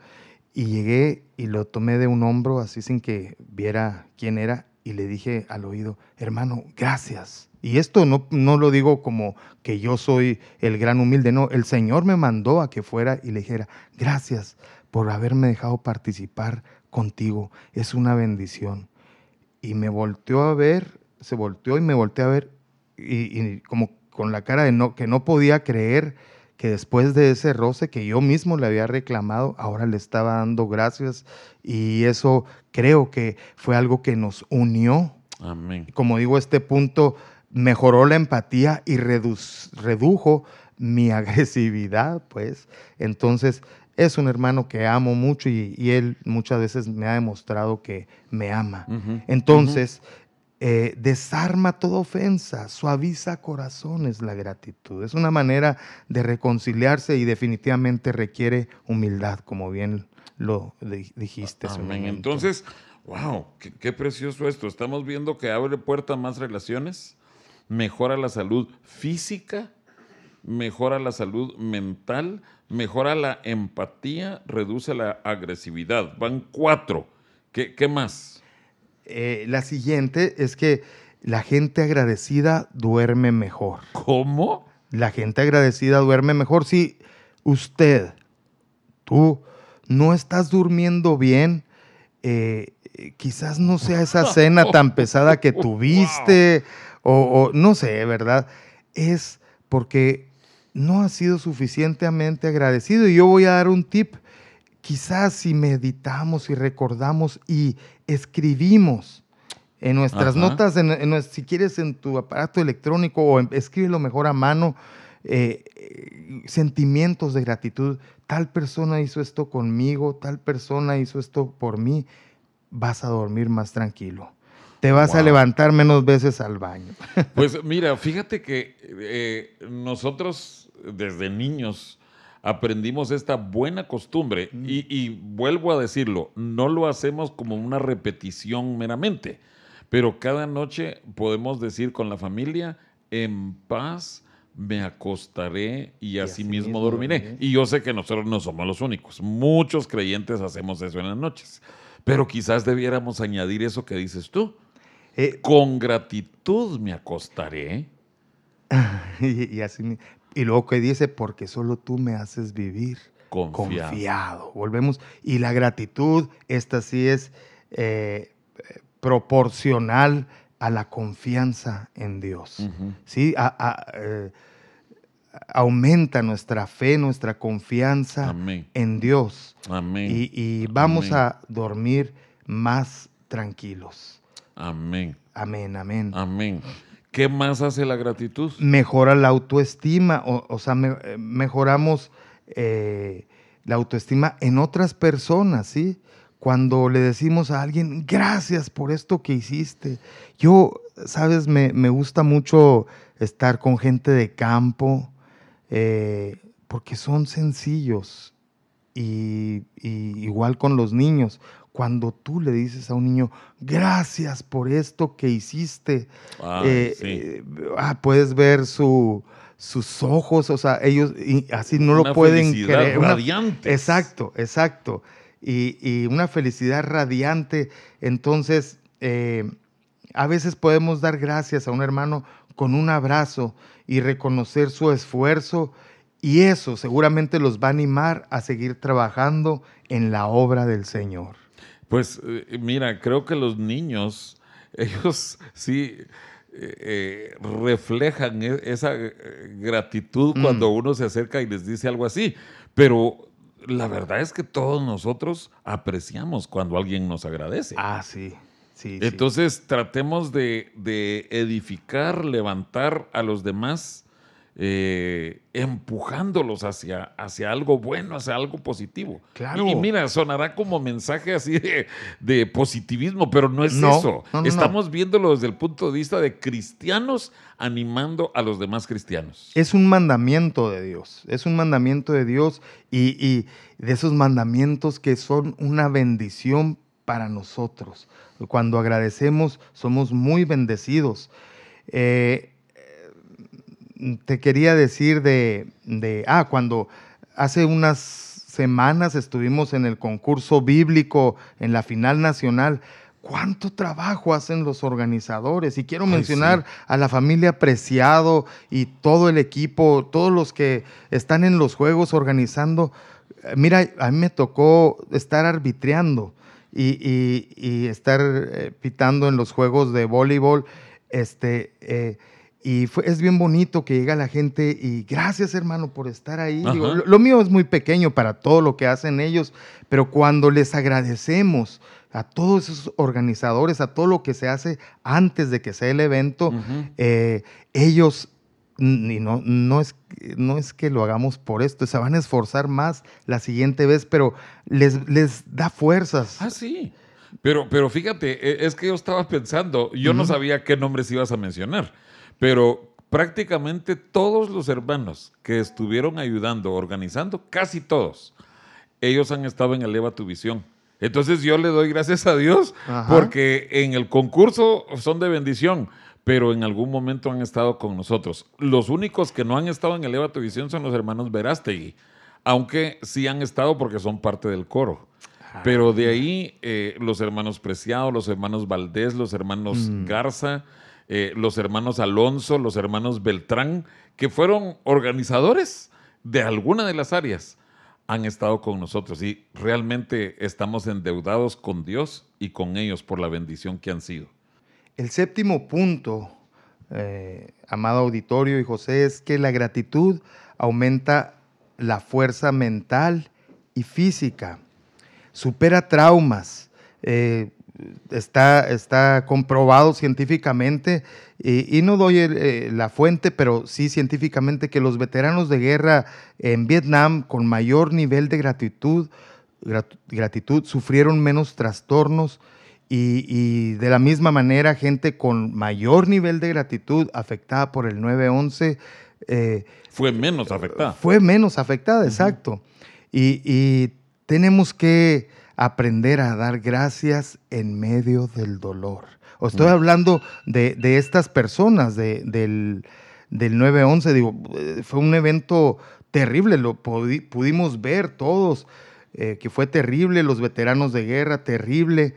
y llegué y lo tomé de un hombro así sin que viera quién era y le dije al oído, hermano, gracias. Y esto no, no lo digo como que yo soy el gran humilde, no, el Señor me mandó a que fuera y le dijera, gracias por haberme dejado participar contigo, es una bendición. Y me volteó a ver, se volteó y me volteó a ver y, como con la cara de que no podía creer que después de ese roce que yo mismo le había reclamado, ahora le estaba dando gracias y eso creo que fue algo que nos unió. Amén. Como digo, este punto mejoró la empatía y redujo mi (laughs) agresividad, pues. Entonces, es un hermano que amo mucho y, y él muchas veces me ha demostrado que me ama. Entonces, eh, desarma toda ofensa, suaviza corazones la gratitud. Es una manera de reconciliarse y definitivamente requiere humildad, como bien lo di- dijiste. hace Amén. Entonces, wow, qué, qué precioso esto. Estamos viendo que abre puerta a más relaciones, mejora la salud física, mejora la salud mental, mejora la empatía, reduce la agresividad. Van cuatro. ¿Qué, qué más? Eh, la siguiente es que la gente agradecida duerme mejor. ¿Cómo? La gente agradecida duerme mejor. Si usted, tú, no estás durmiendo bien, eh, quizás no sea esa (laughs) cena tan pesada que tuviste, o, o no sé, ¿verdad? Es porque no has sido suficientemente agradecido. Y yo voy a dar un tip. Quizás si meditamos y recordamos y escribimos en nuestras Ajá. notas, en, en nues- si quieres en tu aparato electrónico o en- escríbelo mejor a mano, eh, eh, sentimientos de gratitud. Tal persona hizo esto conmigo, tal persona hizo esto por mí. Vas a dormir más tranquilo. Te vas a levantar menos veces al baño. Pues (laughs) mira, fíjate que eh, nosotros desde niños aprendimos esta buena costumbre y, y vuelvo a decirlo, no lo hacemos como una repetición meramente, pero cada noche podemos decir con la familia, en paz me acostaré y, así, mismo dormiré. dormiré. Y yo sé que nosotros no somos los únicos, muchos creyentes hacemos eso en las noches, pero quizás debiéramos añadir eso que dices tú. Eh, Con gratitud me acostaré. (laughs) y, y así, y luego que dice, porque solo tú me haces vivir Confiado. confiado. Volvemos. Y la gratitud, esta sí es eh, proporcional a la confianza en Dios. ¿Sí? A- a- eh, aumenta nuestra fe, nuestra confianza Amén. en Dios. Amén. Y, y vamos Amén. a dormir más tranquilos. Amén. Amén, amén. Amén. ¿Qué más hace la gratitud? mejora la autoestima, o, sea, eh, mejoramos eh, la autoestima en otras personas, ¿sí? Cuando le decimos a alguien, gracias por esto que hiciste. Yo, sabes, me, me gusta mucho estar con gente de campo, eh, porque son sencillos. Y igual con los niños. Cuando tú le dices a un niño, gracias por esto que hiciste, eh, sí. eh, ah, puedes ver su, sus ojos, o sea, ellos así no lo pueden creer. Radiante. exacto, exacto. Y, una felicidad radiante. Entonces, eh, a veces podemos dar gracias a un hermano con un abrazo y reconocer su esfuerzo y eso seguramente los va a animar a seguir trabajando en la obra del Señor. Pues eh, mira, creo que los niños, (laughs) ellos sí eh, eh, reflejan e, esa gratitud mm. cuando uno se acerca y les dice algo así, pero la verdad es que todos nosotros apreciamos cuando alguien nos agradece. Ah, sí. Entonces tratemos de, edificar, levantar a los demás, eh, empujándolos hacia, hacia algo bueno, hacia algo positivo. Claro. Y, mira, sonará como mensaje así de, positivismo, pero no es eso. Estamos viéndolo desde el punto de vista de cristianos animando a los demás cristianos. Es un mandamiento de Dios, es un mandamiento de Dios y, y de esos mandamientos que son una bendición para nosotros. Cuando agradecemos, somos muy bendecidos. Eh, te quería decir de, ah, cuando hace unas semanas estuvimos en el concurso bíblico, en la final nacional, cuánto trabajo hacen los organizadores. Y quiero mencionar a la familia Preciado y todo el equipo, todos los que están en los juegos organizando. Mira, a mí me tocó estar arbitreando y, estar eh, pitando en los juegos de voleibol. Este, eh, y es bien bonito que llega la gente y gracias hermano por estar ahí. lo, mío es muy pequeño para todo lo que hacen ellos, pero cuando les agradecemos a todos esos organizadores, a todo lo que se hace antes de que sea el evento, eh, ellos y no, no, es, no es que lo hagamos por esto, se van a esforzar más la siguiente vez, pero les, les da fuerzas. Ah, sí. Pero, pero fíjate, e, es que yo estaba pensando, yo no sabía qué nombres ibas a mencionar, pero prácticamente todos los hermanos que estuvieron ayudando, organizando, casi todos, ellos han estado en Eleva Tu Visión. Entonces yo le doy gracias a Dios porque en el concurso son de bendición pero en algún momento han estado con nosotros. Los únicos que no han estado en Eleva Tu Visión son los hermanos Verástegui, aunque sí han estado porque son parte del coro. Ah, pero de ahí eh, los hermanos Preciado, los hermanos Valdés, los hermanos mm. Garza, eh, los hermanos Alonso, los hermanos Beltrán, que fueron organizadores de alguna de las áreas, han estado con nosotros y realmente estamos endeudados con Dios y con ellos por la bendición que han sido. El séptimo punto, eh, amado auditorio y José, es que la gratitud aumenta la fuerza mental y física, supera traumas, eh, está, está comprobado científicamente, y, no doy eh, la fuente, pero sí científicamente, que los veteranos de guerra en Vietnam con mayor nivel de gratitud, gratitud sufrieron menos trastornos, y, de la misma manera, gente con mayor nivel de gratitud afectada por el 911. Eh, fue menos afectada. Fue menos afectada, exacto. Y, tenemos que aprender a dar gracias en medio del dolor. O estoy hablando de, estas personas del, del 911. Digo, fue un evento terrible, lo pudimos ver todos, eh, que fue terrible, los veteranos de guerra, terrible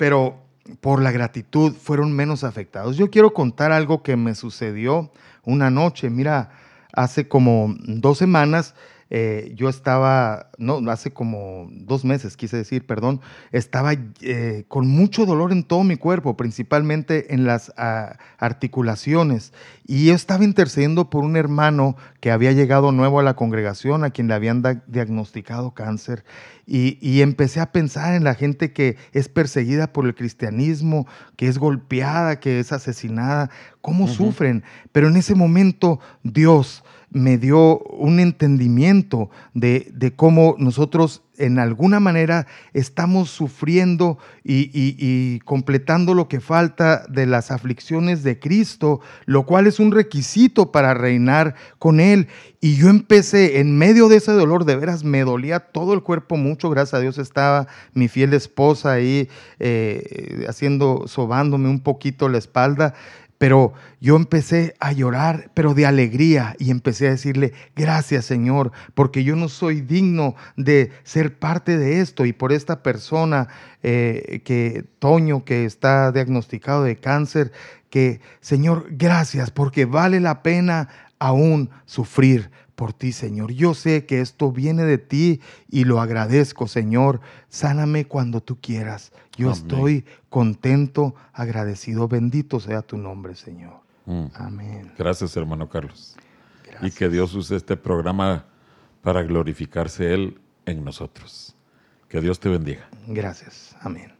pero por la gratitud fueron menos afectados. Yo quiero contar algo que me sucedió una noche. Mira, hace como dos semanas eh, yo estaba, no, hace como dos meses, quise decir, perdón, estaba eh, con mucho dolor en todo mi cuerpo, principalmente en las ah, articulaciones. Y yo estaba intercediendo por un hermano que había llegado nuevo a la congregación, a quien le habían diagnosticado cáncer. Y, empecé a pensar en la gente que es perseguida por el cristianismo, que es golpeada, que es asesinada, cómo sufren. Pero en ese momento Dios me dio un entendimiento de, de cómo nosotros en alguna manera estamos sufriendo y, completando lo que falta de las aflicciones de Cristo, lo cual es un requisito para reinar con Él. Y yo empecé en medio de ese dolor, de veras me dolía todo el cuerpo mucho, gracias a Dios estaba mi fiel esposa ahí eh, haciendo, sobándome un poquito la espalda pero yo empecé a llorar, pero de alegría, y empecé a decirle, gracias Señor, porque yo no soy digno de ser parte de esto, y por esta persona eh, que, Toño, que está diagnosticado de cáncer, que Señor, gracias, porque vale la pena aún sufrir por ti, Señor. Yo sé que esto viene de ti y lo agradezco, Señor. Sáname cuando tú quieras. Yo estoy contento, agradecido. Bendito sea tu nombre, Señor. Mm. Amén. Gracias, hermano Carlos. Y que Dios use este programa para glorificarse Él en nosotros. Que Dios te bendiga. Gracias. Amén.